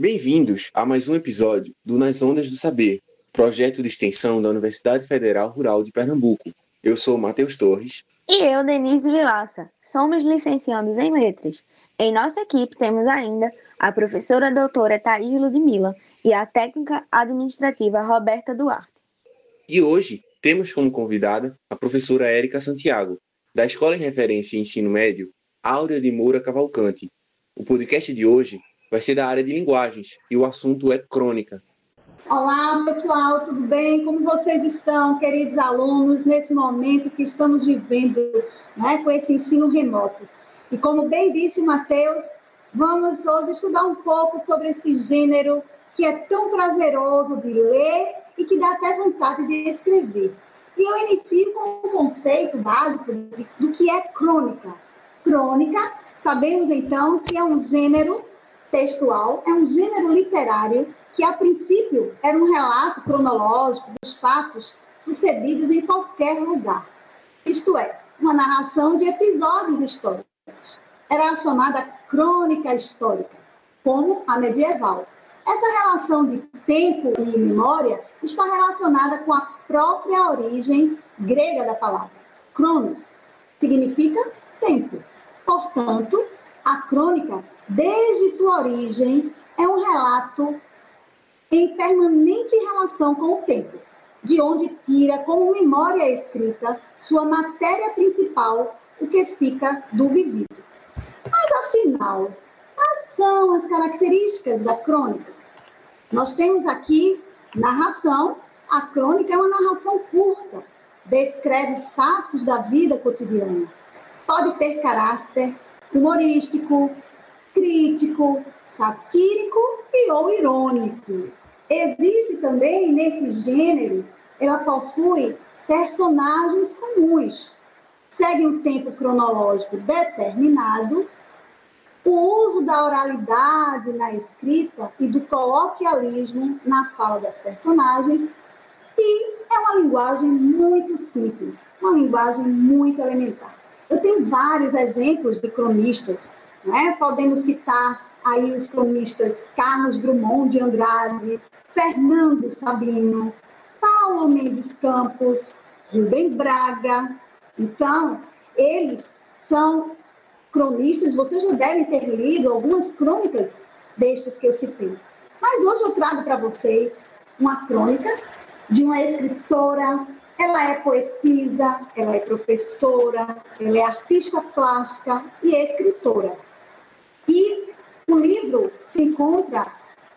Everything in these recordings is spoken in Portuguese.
Bem-vindos a mais um episódio do Nas Ondas do Saber, projeto de extensão da Universidade Federal Rural de Pernambuco. Eu sou Matheus Torres. E eu, Denise Vilaça. Somos licenciados em Letras. Em nossa equipe temos ainda a professora doutora Thaís Ludmilla e a técnica administrativa Roberta Duarte. E hoje temos como convidada a professora Érica Santiago, da Escola em Referência e Ensino Médio Áurea de Moura Cavalcante. O podcast de hoje vai ser da área de linguagens e o assunto é crônica. Olá, pessoal, tudo bem? Como vocês estão, queridos alunos, nesse momento que estamos vivendo né, com esse ensino remoto? E como bem disse o Matheus, vamos hoje estudar um pouco sobre esse gênero que é tão prazeroso de ler e que dá até vontade de escrever. E eu inicio com um conceito básico de, do que é crônica. Crônica, sabemos então que é um gênero textual, é um gênero literário que, a princípio, era um relato cronológico dos fatos sucedidos em qualquer lugar. Isto é, uma narração de episódios históricos. Era a chamada crônica histórica, como a medieval. Essa relação de tempo e memória está relacionada com a própria origem grega da palavra. Cronos significa tempo. Portanto, a crônica, desde sua origem, é um relato em permanente relação com o tempo, de onde tira como memória escrita sua matéria principal, o que fica do vivido. Mas, afinal, quais são as características da crônica? Nós temos aqui narração. A crônica é uma narração curta, descreve fatos da vida cotidiana. Pode ter caráter humorístico, crítico, satírico e ou irônico. Existe também nesse gênero, ela possui personagens comuns. Segue um tempo cronológico determinado. O uso da oralidade na escrita e do coloquialismo na fala das personagens. E é uma linguagem muito simples, uma linguagem muito elementar. Eu tenho vários exemplos de cronistas, né? podemos citar aí os cronistas Carlos Drummond de Andrade, Fernando Sabino, Paulo Mendes Campos, Rubem Braga. Então, eles são cronistas, vocês já devem ter lido algumas crônicas destes que eu citei. Mas hoje eu trago para vocês uma crônica de uma escritora ela é poetisa, ela é professora, ela é artista plástica e é escritora. E o livro se encontra,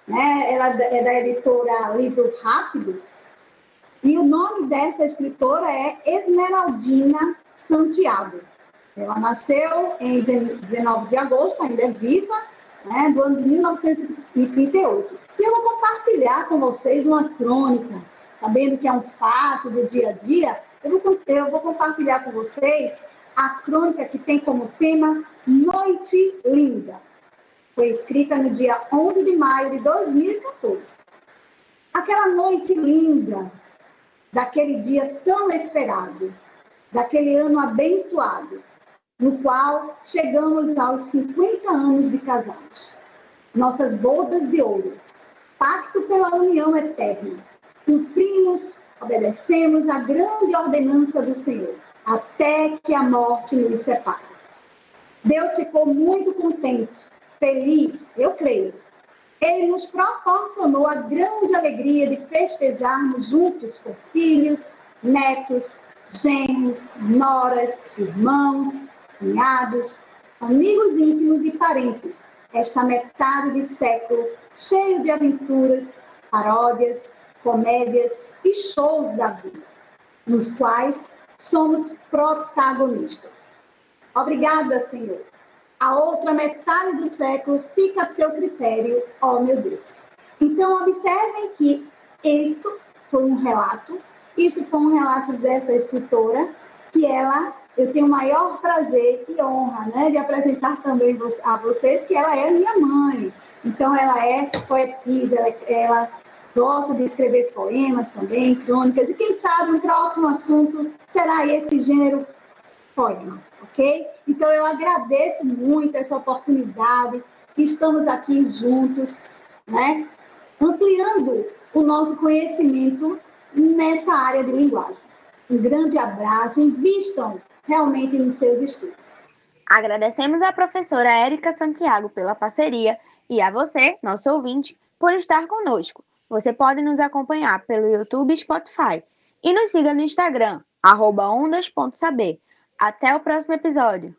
né, ela é da editora Livro Rápido, e o nome dessa escritora é Esmeraldina Santiago. Ela nasceu em 19 de agosto, ainda é viva, né, do ano de 1938. E eu vou compartilhar com vocês uma crônica sabendo que é um fato do dia a dia, eu vou, eu vou compartilhar com vocês a crônica que tem como tema Noite Linda. Foi escrita no dia 11 de maio de 2014. Aquela noite linda, daquele dia tão esperado, daquele ano abençoado, no qual chegamos aos 50 anos de casados. Nossas bodas de ouro, pacto pela união eterna cumprimos, obedecemos a grande ordenança do Senhor, até que a morte nos separe. Deus ficou muito contente, feliz, eu creio. Ele nos proporcionou a grande alegria de festejarmos juntos com filhos, netos, genros, noras, irmãos, cunhados, amigos íntimos e parentes. Esta metade de século cheio de aventuras, paródias, comédias e shows da vida, nos quais somos protagonistas. Obrigada, Senhor. A outra metade do século fica a teu critério, ó meu Deus. Então, observem que isto foi um relato, isto foi um relato dessa escritora, que ela, eu tenho o maior prazer e honra né, de apresentar também a vocês que ela é minha mãe. Então, ela é poetisa, ela, ela Gosto de escrever poemas também, crônicas, e quem sabe um próximo assunto será esse gênero poema, ok? Então eu agradeço muito essa oportunidade, que estamos aqui juntos, né? ampliando o nosso conhecimento nessa área de linguagens. Um grande abraço, invistam realmente nos seus estudos. Agradecemos à professora Érica Santiago pela parceria e a você, nosso ouvinte, por estar conosco. Você pode nos acompanhar pelo YouTube e Spotify. E nos siga no Instagram, ondas.saber. Até o próximo episódio!